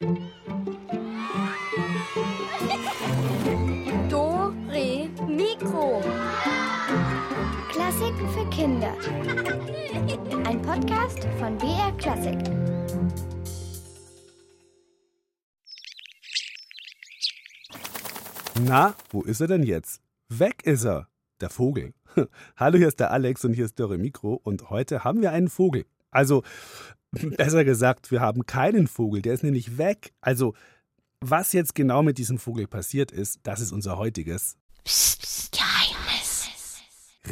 Do, Re, Mikro. Klassiken für Kinder. Ein Podcast von BR Klassik. Na, wo ist er denn jetzt? Weg ist er, der Vogel. Hallo, hier ist der Alex und hier ist Dörre Mikro und heute haben wir einen Vogel. Also, besser gesagt, wir haben keinen Vogel, der ist nämlich weg. Also, was jetzt genau mit diesem Vogel passiert ist, das ist unser heutiges Psst, psst, Geheimnis.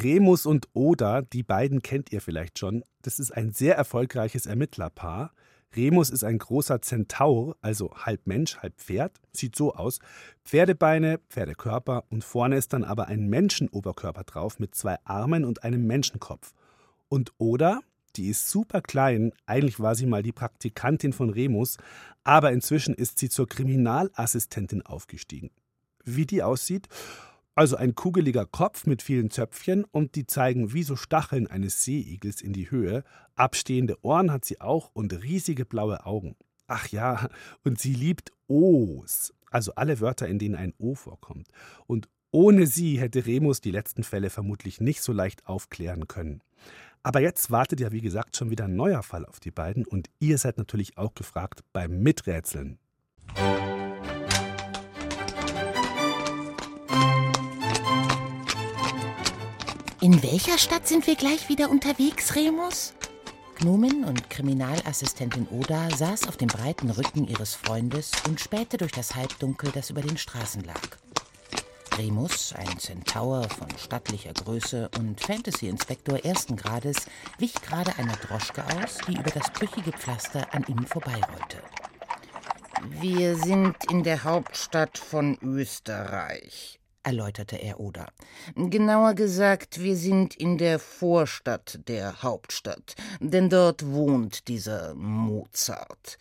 Remus und Oda, die beiden kennt ihr vielleicht schon. Das ist ein sehr erfolgreiches Ermittlerpaar. Remus ist ein großer Zentaur, also halb Mensch, halb Pferd. Sieht so aus. Pferdebeine, Pferdekörper und vorne ist dann aber ein Menschenoberkörper drauf mit zwei Armen und einem Menschenkopf. Und Oda, die ist super klein. Eigentlich war sie mal die Praktikantin von Remus, aber inzwischen ist sie zur Kriminalassistentin aufgestiegen. Wie die aussieht? Also ein kugeliger Kopf mit vielen Zöpfchen und die zeigen wie so Stacheln eines Seeigels in die Höhe. Abstehende Ohren hat sie auch und riesige blaue Augen. Ach ja, und sie liebt O's, also alle Wörter, in denen ein O vorkommt. Und ohne sie hätte Remus die letzten Fälle vermutlich nicht so leicht aufklären können. Aber jetzt wartet ja, wie gesagt, schon wieder ein neuer Fall auf die beiden und ihr seid natürlich auch gefragt beim Miträtseln. In welcher Stadt sind wir gleich wieder unterwegs, Remus? Gnomin und Kriminalassistentin Oda saß auf dem breiten Rücken ihres Freundes und spähte durch das Halbdunkel, das über den Straßen lag. Remus, ein Zentaur von stattlicher Größe und Fantasy-Inspektor ersten Grades, wich gerade einer Droschke aus, die über das brüchige Pflaster an ihm vorbeirollte. Wir sind in der Hauptstadt von Österreich, erläuterte er Oda. Genauer gesagt, wir sind in der Vorstadt der Hauptstadt, denn dort wohnt dieser Mozart.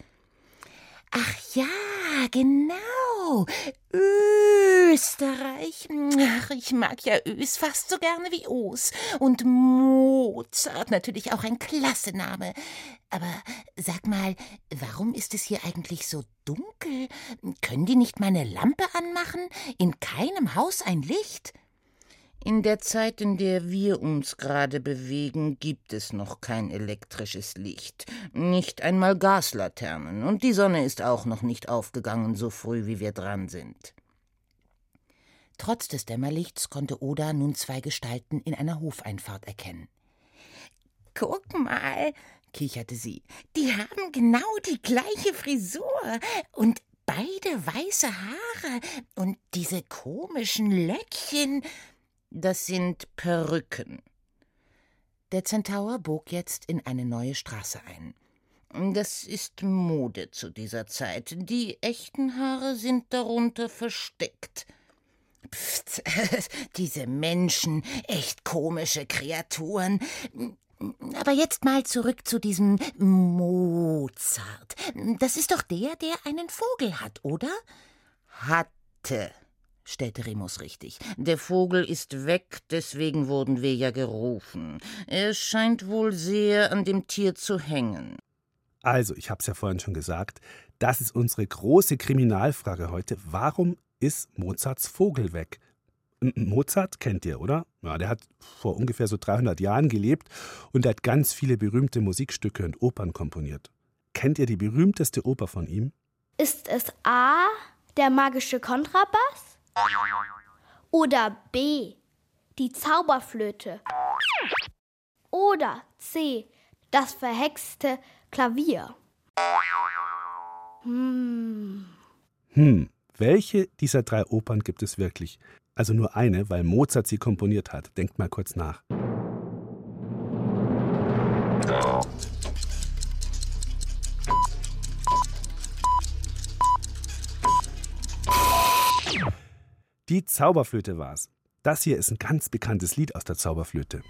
Ach ja, genau. Österreich. Ach, ich mag ja Ös fast so gerne wie Os. Und Mozart natürlich auch ein klasse Name. Aber sag mal, warum ist es hier eigentlich so dunkel? Können die nicht meine Lampe anmachen? In keinem Haus ein Licht? In der Zeit, in der wir uns gerade bewegen, gibt es noch kein elektrisches Licht, nicht einmal Gaslaternen, und die Sonne ist auch noch nicht aufgegangen, so früh wie wir dran sind. Trotz des Dämmerlichts konnte Oda nun zwei Gestalten in einer Hofeinfahrt erkennen. Guck mal, kicherte sie, die haben genau die gleiche Frisur und beide weiße Haare und diese komischen Löckchen. Das sind Perücken. Der Zentaur bog jetzt in eine neue Straße ein. Das ist Mode zu dieser Zeit. Die echten Haare sind darunter versteckt. Pft, diese Menschen, echt komische Kreaturen. Aber jetzt mal zurück zu diesem Mozart. Das ist doch der, der einen Vogel hat, oder? Hatte, stellte Remus richtig. Der Vogel ist weg, deswegen wurden wir ja gerufen. Er scheint wohl sehr an dem Tier zu hängen. Also, ich habe es ja vorhin schon gesagt, das ist unsere große Kriminalfrage heute. Warum ist Mozarts Vogel weg? M Mozart kennt ihr, oder? Ja, der hat vor ungefähr so 300 Jahren gelebt und hat ganz viele berühmte Musikstücke und Opern komponiert. Kennt ihr die berühmteste Oper von ihm? Ist es A, der magische Kontrabass? Oder B, die Zauberflöte? Oder C, das verhexte Klavier? Hm. Hm, welche dieser drei Opern gibt es wirklich? Also nur eine, weil Mozart sie komponiert hat. Denkt mal kurz nach. Die Zauberflöte war's. Das hier ist ein ganz bekanntes Lied aus der Zauberflöte.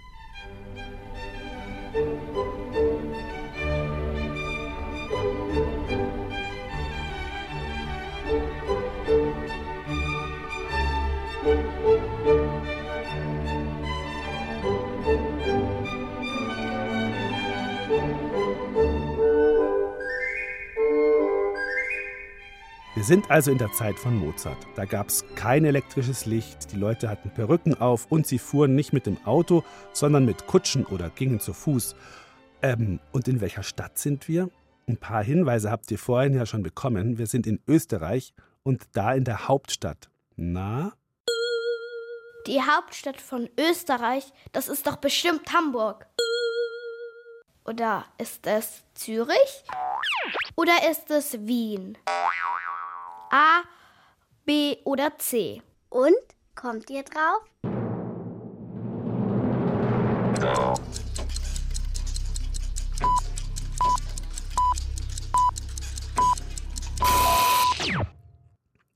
Musik sind also in der Zeit von Mozart. Da gab es kein elektrisches Licht, die Leute hatten Perücken auf und sie fuhren nicht mit dem Auto, sondern mit Kutschen oder gingen zu Fuß. Ähm, und in welcher Stadt sind wir? Ein paar Hinweise habt ihr vorhin ja schon bekommen. Wir sind in Österreich und da in der Hauptstadt. Na? Die Hauptstadt von Österreich, das ist doch bestimmt Hamburg. Oder ist es Zürich? Oder ist es Wien? A, B oder C? Und? Kommt ihr drauf?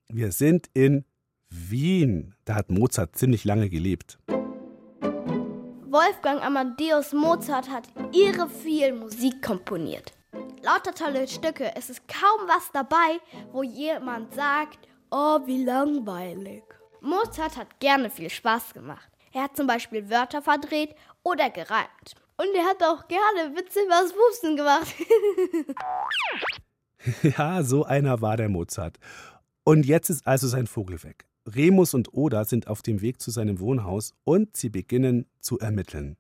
Wir sind in Wien. Da hat Mozart ziemlich lange gelebt. Wolfgang Amadeus Mozart hat irre viel Musik komponiert. Lauter tolle Stücke. Es ist kaum was dabei, wo jemand sagt, oh, wie langweilig. Mozart hat gerne viel Spaß gemacht. Er hat zum Beispiel Wörter verdreht oder gereimt. Und er hat auch gerne Witze übers Pusten gemacht. ja, so einer war der Mozart. Und jetzt ist also sein Vogel weg. Remus und Oda sind auf dem Weg zu seinem Wohnhaus und sie beginnen zu ermitteln.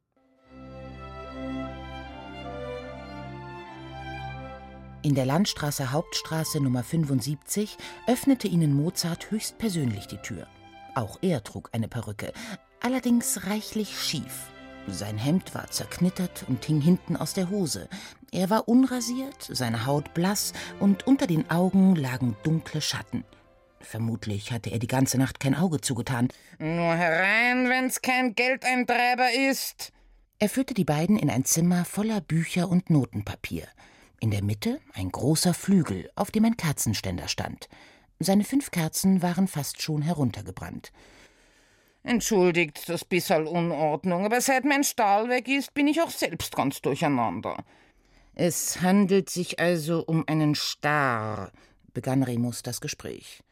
In der Landstraße Hauptstraße Nummer 75 öffnete ihnen Mozart höchstpersönlich die Tür. Auch er trug eine Perücke, allerdings reichlich schief. Sein Hemd war zerknittert und hing hinten aus der Hose. Er war unrasiert, seine Haut blass und unter den Augen lagen dunkle Schatten. Vermutlich hatte er die ganze Nacht kein Auge zugetan. Nur herein, wenn's kein Geldeintreiber ist. Er führte die beiden in ein Zimmer voller Bücher und Notenpapier. In der Mitte ein großer Flügel, auf dem ein Kerzenständer stand. Seine fünf Kerzen waren fast schon heruntergebrannt. Entschuldigt das bissel Unordnung, aber seit mein Stahl weg ist, bin ich auch selbst ganz durcheinander. Es handelt sich also um einen Star, begann Remus das Gespräch.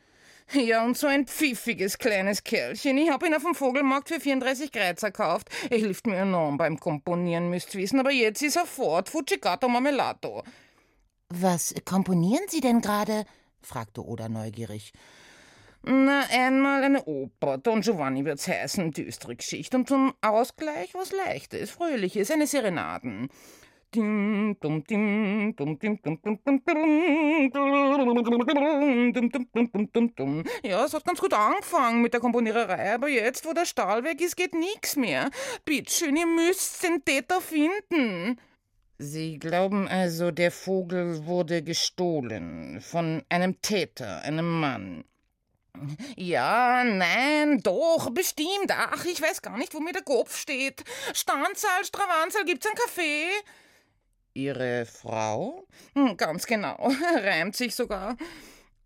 Ja, und so ein pfiffiges kleines Kerlchen. Ich habe ihn auf dem Vogelmarkt für 34 Kreuzer gekauft. Er hilft mir enorm beim Komponieren, müsst wissen, aber jetzt ist er fort. Fucicato Marmelato. Was komponieren Sie denn gerade? fragte Oda neugierig. Na, einmal eine Oper. Don Giovanni wird's heißen, düstere Geschichte. Und zum Ausgleich was Leichtes, Fröhliches, eine Serenaden. Ja, es hat ganz gut angefangen mit der Komponiererei, aber jetzt, wo der Stahl weg ist, geht nichts mehr. Bittschön, ihr müsst den Täter finden. Sie glauben also, der Vogel wurde gestohlen von einem Täter, einem Mann. Ja, nein, doch, bestimmt. Ach, ich weiß gar nicht, wo mir der Kopf steht. Standsaal, Stravanzahl, gibt's ein Kaffee? Ihre Frau? Hm, ganz genau, reimt sich sogar.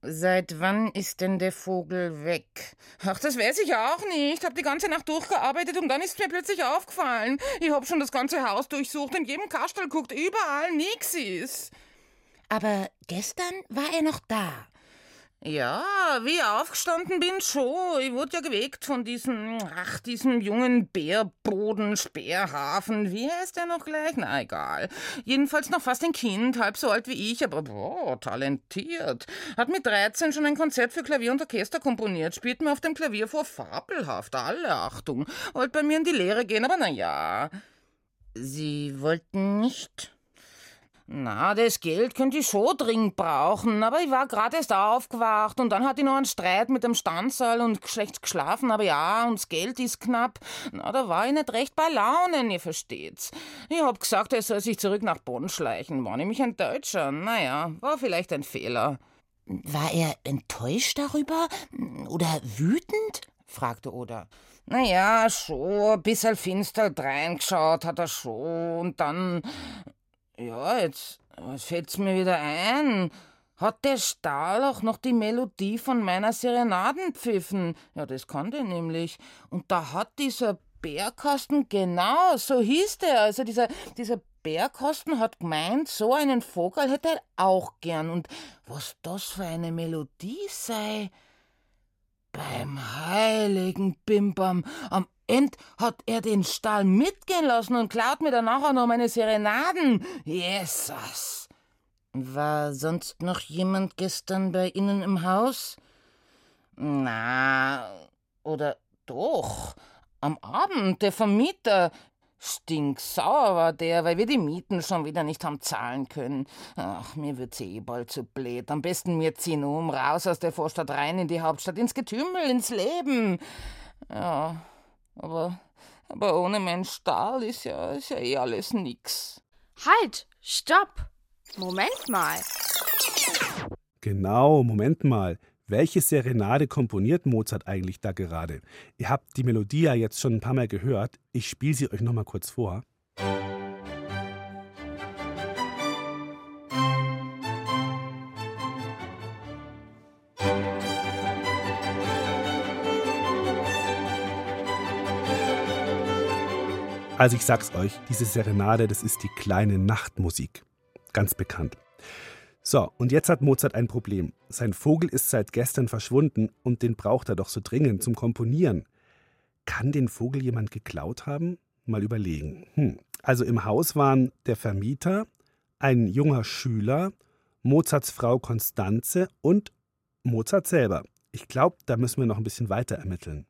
Seit wann ist denn der Vogel weg? Ach, das weiß ich auch nicht. Hab die ganze Nacht durchgearbeitet und dann ist mir plötzlich aufgefallen. Ich hab schon das ganze Haus durchsucht, in jedem Kastel guckt, überall nix ist. Aber gestern war er noch da. Ja, wie ich aufgestanden bin, schon. Ich wurde ja geweckt von diesem, ach, diesem jungen Bärboden, Speerhafen. Wie heißt der noch gleich? Na, egal. Jedenfalls noch fast ein Kind, halb so alt wie ich, aber boah, talentiert. Hat mit 13 schon ein Konzert für Klavier und Orchester komponiert, spielt mir auf dem Klavier vor fabelhaft, alle Achtung. Wollte bei mir in die Lehre gehen, aber na ja. Sie wollten nicht? Na, das Geld könnte ich schon dringend brauchen, aber ich war gerade erst aufgewacht und dann hatte ich noch einen Streit mit dem Standsaal und schlecht geschlafen, aber ja, und das Geld ist knapp. Na, da war ich nicht recht bei Launen, ihr versteht's. Ich hab gesagt, er soll sich zurück nach Bonn schleichen, war nämlich ein Deutscher. Naja, war vielleicht ein Fehler. War er enttäuscht darüber oder wütend? fragte Oda. Naja, schon, ein bisschen finster reingeschaut hat er schon und dann ja, jetzt fällt's mir wieder ein. Hat der Stahl auch noch die Melodie von meiner Serenaden pfiffen? Ja, das kann der nämlich. Und da hat dieser Bärkasten, genau, so hieß der. Also dieser, dieser Bärkasten hat gemeint, so einen Vogel hätte er auch gern. Und was das für eine Melodie sei. Beim heiligen Bimbam, am End hat er den Stall mitgehen lassen und klaut mir dann nachher noch meine Serenaden. Jesus! War sonst noch jemand gestern bei Ihnen im Haus? Na, oder doch. Am Abend, der Vermieter. Stinksauer war der, weil wir die Mieten schon wieder nicht haben zahlen können. Ach, mir wird's eh bald zu blöd. Am besten wir ziehen um, raus aus der Vorstadt rein in die Hauptstadt, ins Getümmel, ins Leben. Ja, aber, aber ohne meinen Stahl ist ja, ist ja eh alles nix. Halt, stopp! Moment mal. Genau, Moment mal. Welche Serenade komponiert Mozart eigentlich da gerade? Ihr habt die Melodie ja jetzt schon ein paar Mal gehört. Ich spiele sie euch noch mal kurz vor. Also ich sag's euch, diese Serenade, das ist die kleine Nachtmusik. Ganz bekannt. So, und jetzt hat Mozart ein Problem. Sein Vogel ist seit gestern verschwunden und den braucht er doch so dringend zum Komponieren. Kann den Vogel jemand geklaut haben? Mal überlegen. Hm. Also im Haus waren der Vermieter, ein junger Schüler, Mozarts Frau Konstanze und Mozart selber. Ich glaube, da müssen wir noch ein bisschen weiter ermitteln.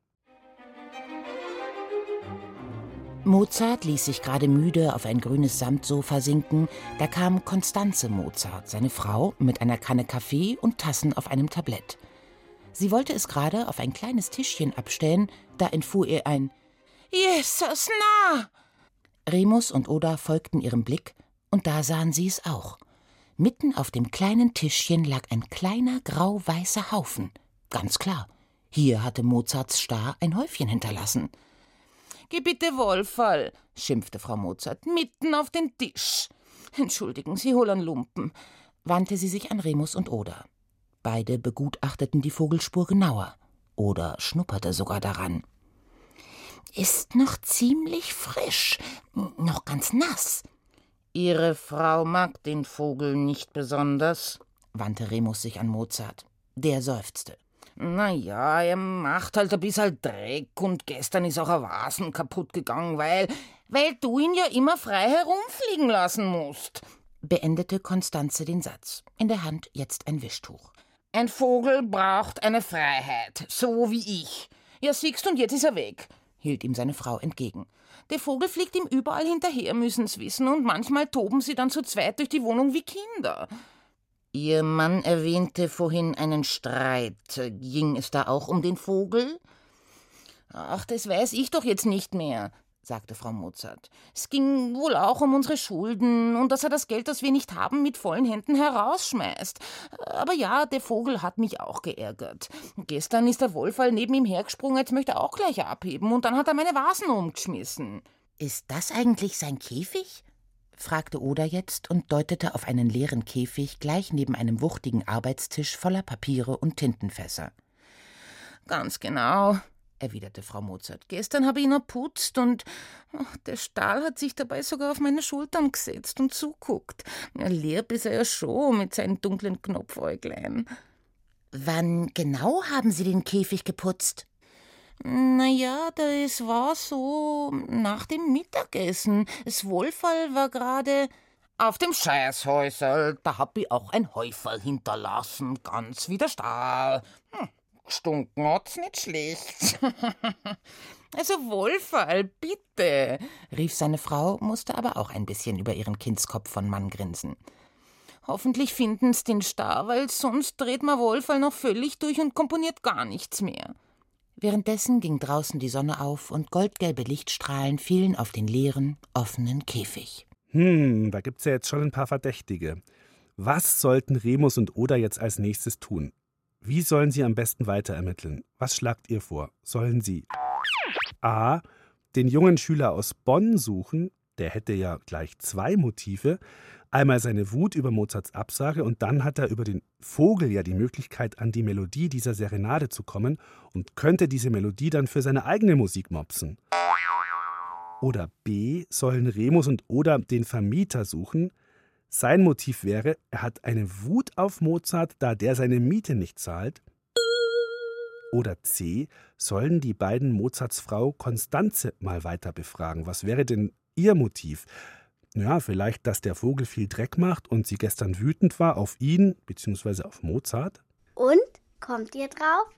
Mozart ließ sich gerade müde auf ein grünes Samtsofa sinken, da kam Konstanze Mozart, seine Frau, mit einer Kanne Kaffee und Tassen auf einem Tablett. Sie wollte es gerade auf ein kleines Tischchen abstellen, da entfuhr ihr ein Jesus na! Remus und Oda folgten ihrem Blick, und da sahen sie es auch. Mitten auf dem kleinen Tischchen lag ein kleiner grau-weißer Haufen. Ganz klar, hier hatte Mozarts Star ein Häufchen hinterlassen. Geh bitte Wohlfall, schimpfte Frau Mozart, mitten auf den Tisch. Entschuldigen Sie, hol an Lumpen, wandte sie sich an Remus und Oda. Beide begutachteten die Vogelspur genauer. Oda schnupperte sogar daran. Ist noch ziemlich frisch, noch ganz nass. Ihre Frau mag den Vogel nicht besonders, wandte Remus sich an Mozart. Der seufzte. Na ja, er macht halt ein bisschen Dreck und gestern ist auch ein Vasen kaputt gegangen, weil, weil du ihn ja immer frei herumfliegen lassen musst. Beendete Konstanze den Satz. In der Hand jetzt ein Wischtuch. Ein Vogel braucht eine Freiheit, so wie ich. Ja, siehst und jetzt ist er weg, hielt ihm seine Frau entgegen. Der Vogel fliegt ihm überall hinterher, müssen's wissen, und manchmal toben sie dann zu zweit durch die Wohnung wie Kinder. Ihr Mann erwähnte vorhin einen Streit. Ging es da auch um den Vogel? Ach, das weiß ich doch jetzt nicht mehr, sagte Frau Mozart. Es ging wohl auch um unsere Schulden und dass er das Geld, das wir nicht haben, mit vollen Händen herausschmeißt. Aber ja, der Vogel hat mich auch geärgert. Gestern ist der Wohlfall neben ihm hergesprungen, als möchte er auch gleich abheben, und dann hat er meine Vasen umgeschmissen. Ist das eigentlich sein Käfig? Fragte Oda jetzt und deutete auf einen leeren Käfig gleich neben einem wuchtigen Arbeitstisch voller Papiere und Tintenfässer. Ganz genau, erwiderte Frau Mozart. Gestern habe ich ihn erputzt und oh, der Stahl hat sich dabei sogar auf meine Schultern gesetzt und zuguckt. Ja, lieb ist er ja schon mit seinen dunklen Knopfäuglein. Wann genau haben Sie den Käfig geputzt? Naja, das war so nach dem Mittagessen. Das Wohlfall war gerade auf dem Scheißhäusel. Da hab ich auch ein Häuferl hinterlassen, ganz wie der Stahl. Hm, gestunken hat's nicht schlecht. also Wohlfall, bitte, rief seine Frau, musste aber auch ein bisschen über ihren Kindskopf von Mann grinsen. Hoffentlich finden's den Star, weil sonst dreht man Wohlfall noch völlig durch und komponiert gar nichts mehr. Währenddessen ging draußen die Sonne auf und goldgelbe Lichtstrahlen fielen auf den leeren, offenen Käfig. Hm, da gibt's ja jetzt schon ein paar Verdächtige. Was sollten Remus und Oda jetzt als nächstes tun? Wie sollen sie am besten weiter ermitteln? Was schlagt ihr vor? Sollen sie A. den jungen Schüler aus Bonn suchen, der hätte ja gleich zwei Motive, Einmal seine Wut über Mozarts Absage und dann hat er über den Vogel ja die Möglichkeit, an die Melodie dieser Serenade zu kommen und könnte diese Melodie dann für seine eigene Musik mopsen. Oder B sollen Remus und Oda den Vermieter suchen. Sein Motiv wäre, er hat eine Wut auf Mozart, da der seine Miete nicht zahlt. Oder C sollen die beiden Mozarts Frau Konstanze mal weiter befragen. Was wäre denn ihr Motiv? Ja, vielleicht, dass der Vogel viel Dreck macht und sie gestern wütend war auf ihn bzw. auf Mozart? Und? Kommt ihr drauf?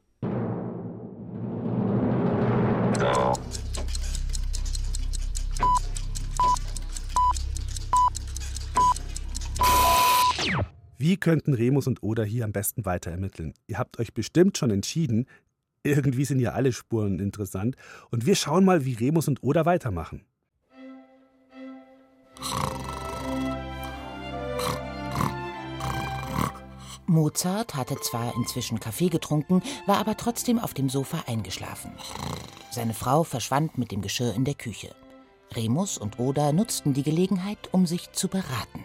Wie könnten Remus und Oda hier am besten weiter ermitteln? Ihr habt euch bestimmt schon entschieden. Irgendwie sind ja alle Spuren interessant. Und wir schauen mal, wie Remus und Oda weitermachen. Mozart hatte zwar inzwischen Kaffee getrunken, war aber trotzdem auf dem Sofa eingeschlafen. Seine Frau verschwand mit dem Geschirr in der Küche. Remus und Oda nutzten die Gelegenheit, um sich zu beraten.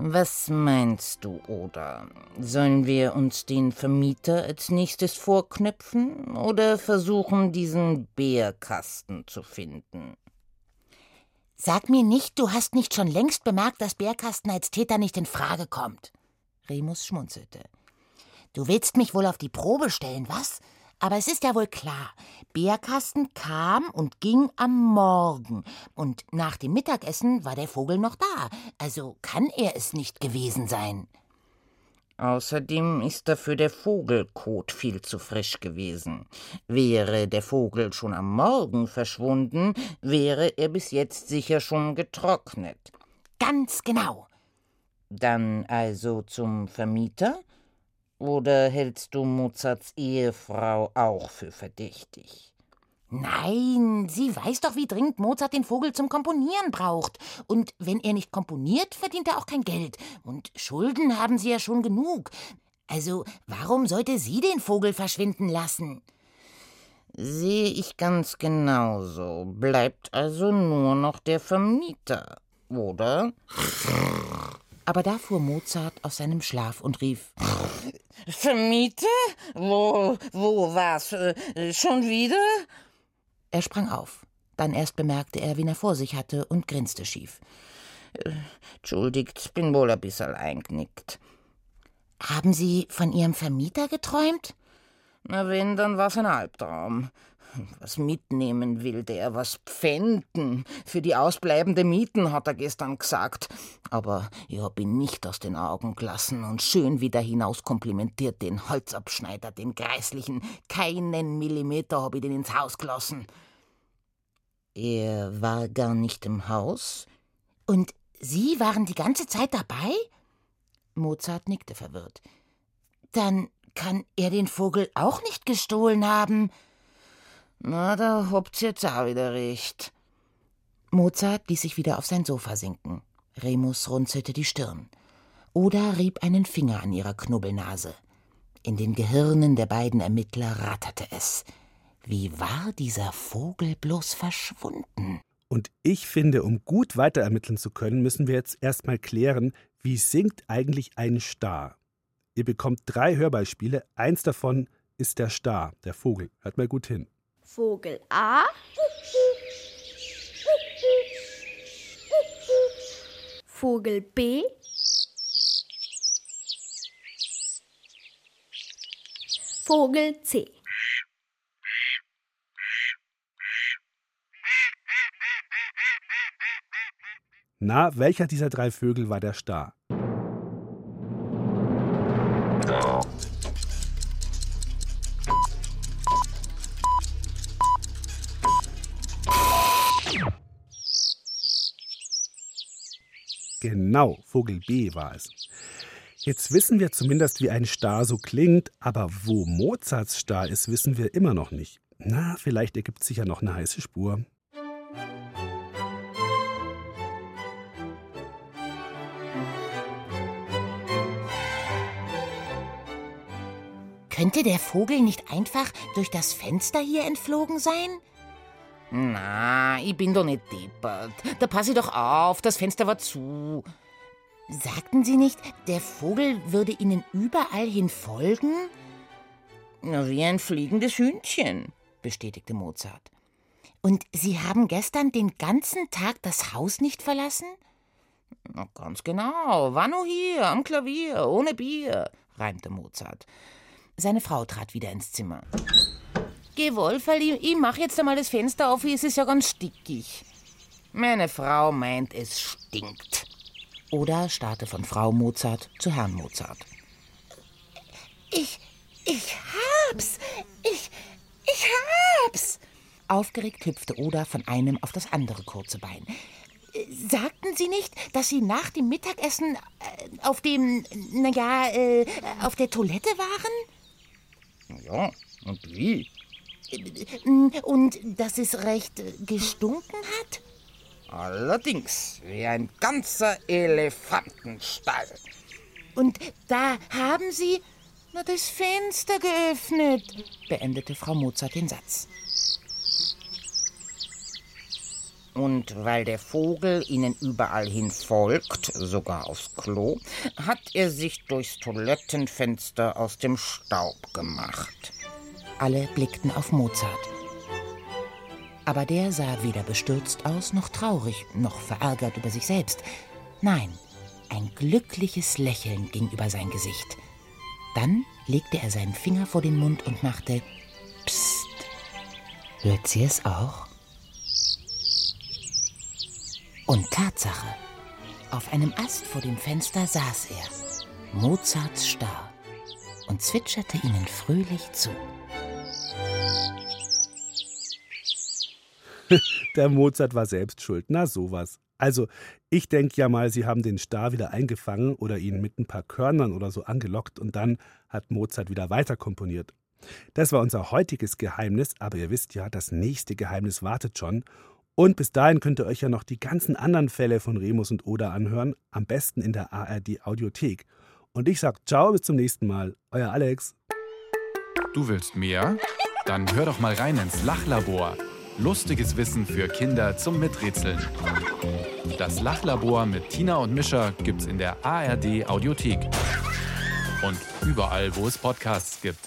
Was meinst du, Oda? Sollen wir uns den Vermieter als nächstes vorknüpfen oder versuchen, diesen Bärkasten zu finden? Sag mir nicht, du hast nicht schon längst bemerkt, dass Bärkasten als Täter nicht in Frage kommt. Remus schmunzelte. Du willst mich wohl auf die Probe stellen, was? Aber es ist ja wohl klar, Bärkasten kam und ging am Morgen, und nach dem Mittagessen war der Vogel noch da, also kann er es nicht gewesen sein. Außerdem ist dafür der Vogelkot viel zu frisch gewesen. Wäre der Vogel schon am Morgen verschwunden, wäre er bis jetzt sicher schon getrocknet. Ganz genau. Dann also zum Vermieter? Oder hältst du Mozarts Ehefrau auch für verdächtig? Nein, sie weiß doch, wie dringend Mozart den Vogel zum Komponieren braucht. Und wenn er nicht komponiert, verdient er auch kein Geld. Und Schulden haben sie ja schon genug. Also, warum sollte sie den Vogel verschwinden lassen? Sehe ich ganz genauso. Bleibt also nur noch der Vermieter, oder? Aber da fuhr Mozart aus seinem Schlaf und rief: Vermieter? Wo, wo war's? Äh, schon wieder? Er sprang auf. Dann erst bemerkte er, wen er vor sich hatte und grinste schief. Äh, entschuldigt, bin wohl ein bisschen eingenickt. Haben Sie von Ihrem Vermieter geträumt? Na, wenn, dann war's ein Albtraum. Was mitnehmen will der, was pfänden. Für die ausbleibende Mieten, hat er gestern gesagt. Aber ich hab ihn nicht aus den Augen gelassen und schön wieder hinaus komplimentiert den Holzabschneider, den Greislichen. Keinen Millimeter hab ich den ins Haus gelassen. Er war gar nicht im Haus? Und Sie waren die ganze Zeit dabei? Mozart nickte verwirrt. Dann kann er den Vogel auch nicht gestohlen haben. Na, da habt's jetzt auch wieder recht. Mozart ließ sich wieder auf sein Sofa sinken. Remus runzelte die Stirn. Oda rieb einen Finger an ihrer Knubbelnase. In den Gehirnen der beiden Ermittler ratterte es. Wie war dieser Vogel bloß verschwunden? Und ich finde, um gut weiterermitteln zu können, müssen wir jetzt erstmal klären, wie singt eigentlich ein Star? Ihr bekommt drei Hörbeispiele, eins davon ist der Star, der Vogel. Hört mal gut hin. Vogel A. Vogel B. Vogel C. Na, welcher dieser drei Vögel war der Star? Vogel B war es. Jetzt wissen wir zumindest, wie ein Star so klingt, aber wo Mozarts Star ist, wissen wir immer noch nicht. Na, vielleicht ergibt sich ja noch eine heiße Spur. Könnte der Vogel nicht einfach durch das Fenster hier entflogen sein? Na, ich bin doch nicht deppert. Da pass ich doch auf, das Fenster war zu. Sagten Sie nicht, der Vogel würde Ihnen überall hin folgen? Wie ein fliegendes Hühnchen, bestätigte Mozart. Und Sie haben gestern den ganzen Tag das Haus nicht verlassen? Na, ganz genau. War nur hier, am Klavier, ohne Bier, reimte Mozart. Seine Frau trat wieder ins Zimmer. Geh, Wolferl, ich, ich mach jetzt einmal das Fenster auf, es ist ja ganz stickig. Meine Frau meint, es stinkt. Oder starrte von Frau Mozart zu Herrn Mozart. Ich, ich hab's. Ich, ich hab's. Aufgeregt hüpfte Oda von einem auf das andere kurze Bein. Sagten Sie nicht, dass Sie nach dem Mittagessen äh, auf dem, naja, äh, auf der Toilette waren? Ja, und wie? Und dass es recht gestunken hat? Allerdings, wie ein ganzer Elefantenstall. Und da haben Sie na, das Fenster geöffnet, beendete Frau Mozart den Satz. Und weil der Vogel ihnen überall hin folgt, sogar aufs Klo, hat er sich durchs Toilettenfenster aus dem Staub gemacht. Alle blickten auf Mozart. Aber der sah weder bestürzt aus, noch traurig, noch verärgert über sich selbst. Nein, ein glückliches Lächeln ging über sein Gesicht. Dann legte er seinen Finger vor den Mund und machte Psst. Hört sie es auch? Und Tatsache, auf einem Ast vor dem Fenster saß er, Mozarts Star, und zwitscherte ihnen fröhlich zu. Der Mozart war selbst schuld. Na sowas. Also, ich denke ja mal, sie haben den Star wieder eingefangen oder ihn mit ein paar Körnern oder so angelockt und dann hat Mozart wieder weiter komponiert. Das war unser heutiges Geheimnis, aber ihr wisst ja, das nächste Geheimnis wartet schon und bis dahin könnt ihr euch ja noch die ganzen anderen Fälle von Remus und Oda anhören, am besten in der ARD Audiothek. Und ich sag ciao, bis zum nächsten Mal. Euer Alex. Du willst mehr? Dann hör doch mal rein ins Lachlabor. Lustiges Wissen für Kinder zum Miträtseln. Das Lachlabor mit Tina und Mischa gibt's in der ARD Audiothek. Und überall, wo es Podcasts gibt.